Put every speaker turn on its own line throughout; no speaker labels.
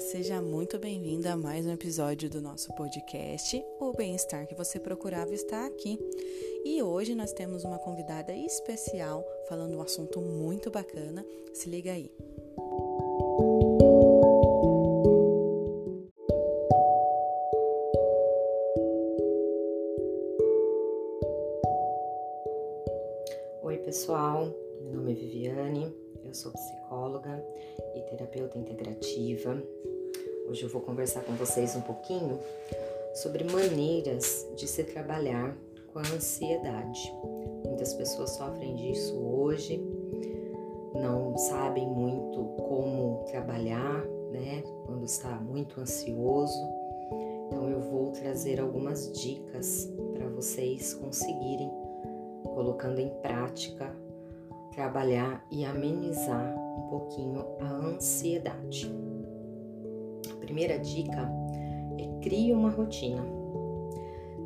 Seja muito bem-vinda a mais um episódio do nosso podcast. O bem-estar que você procurava está aqui. E hoje nós temos uma convidada especial falando um assunto muito bacana. Se liga aí.
Oi, pessoal. Meu nome é Viviane, eu sou psicóloga e terapeuta integrativa. Hoje eu vou conversar com vocês um pouquinho sobre maneiras de se trabalhar com a ansiedade. Muitas pessoas sofrem disso hoje, não sabem muito como trabalhar, né, quando está muito ansioso. Então eu vou trazer algumas dicas para vocês conseguirem colocando em prática trabalhar e amenizar um pouquinho a ansiedade. A primeira dica é crie uma rotina.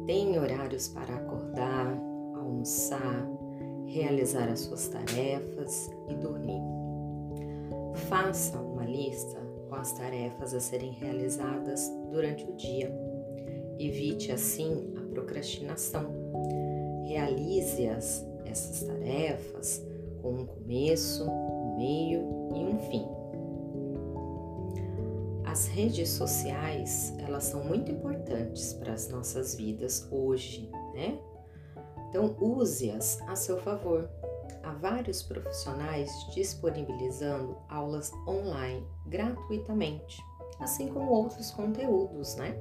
Tenha horários para acordar, almoçar, realizar as suas tarefas e dormir. Faça uma lista com as tarefas a serem realizadas durante o dia. Evite assim a procrastinação. Realize as, essas tarefas com um começo, um meio e um fim. As redes sociais, elas são muito importantes para as nossas vidas hoje, né? Então use-as a seu favor. Há vários profissionais disponibilizando aulas online gratuitamente, assim como outros conteúdos, né?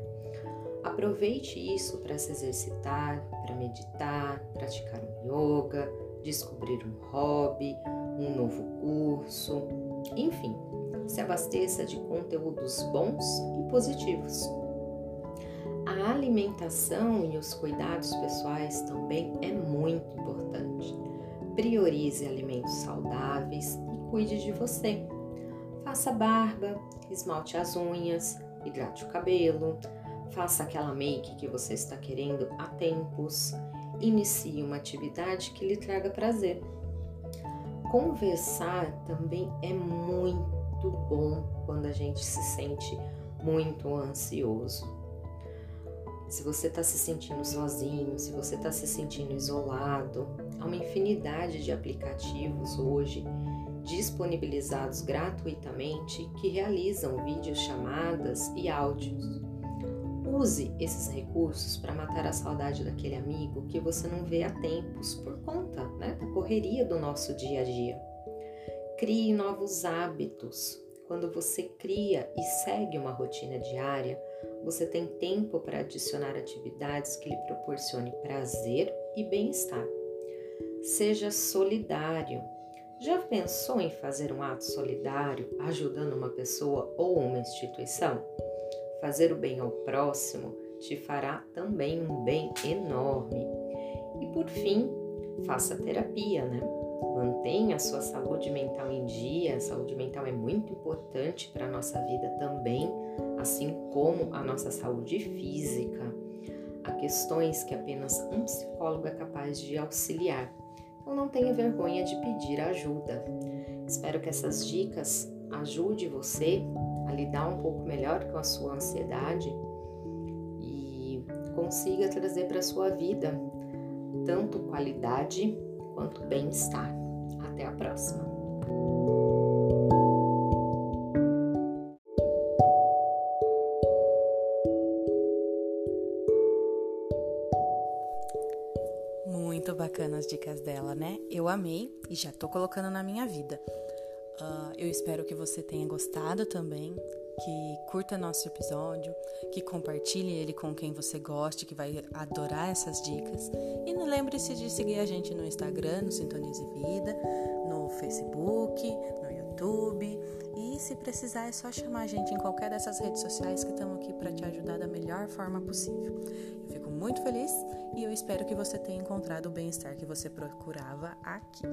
Aproveite isso para se exercitar, para meditar, praticar um yoga, descobrir um hobby, um novo curso, enfim, se abasteça de conteúdos bons e positivos. A alimentação e os cuidados pessoais também é muito importante. Priorize alimentos saudáveis e cuide de você. Faça barba, esmalte as unhas, hidrate o cabelo, faça aquela make que você está querendo há tempos inicie uma atividade que lhe traga prazer. Conversar também é muito bom quando a gente se sente muito ansioso. Se você está se sentindo sozinho, se você está se sentindo isolado, há uma infinidade de aplicativos hoje disponibilizados gratuitamente que realizam vídeos chamadas e áudios Use esses recursos para matar a saudade daquele amigo que você não vê há tempos por conta né, da correria do nosso dia a dia. Crie novos hábitos. Quando você cria e segue uma rotina diária, você tem tempo para adicionar atividades que lhe proporcione prazer e bem-estar. Seja solidário. Já pensou em fazer um ato solidário ajudando uma pessoa ou uma instituição? Fazer o bem ao próximo te fará também um bem enorme. E por fim, faça terapia, né? Mantenha a sua saúde mental em dia. A saúde mental é muito importante para a nossa vida também, assim como a nossa saúde física. Há questões que apenas um psicólogo é capaz de auxiliar. Então não tenha vergonha de pedir ajuda. Espero que essas dicas ajude você a lidar um pouco melhor com a sua ansiedade e consiga trazer para a sua vida tanto qualidade quanto bem-estar. Até a próxima!
Muito bacana as dicas dela, né? Eu amei e já tô colocando na minha vida. Uh, eu espero que você tenha gostado também, que curta nosso episódio, que compartilhe ele com quem você goste, que vai adorar essas dicas. E lembre-se de seguir a gente no Instagram, no Sintonize Vida, no Facebook, no YouTube. E se precisar, é só chamar a gente em qualquer dessas redes sociais que estamos aqui para te ajudar da melhor forma possível. Eu fico muito feliz e eu espero que você tenha encontrado o bem-estar que você procurava aqui.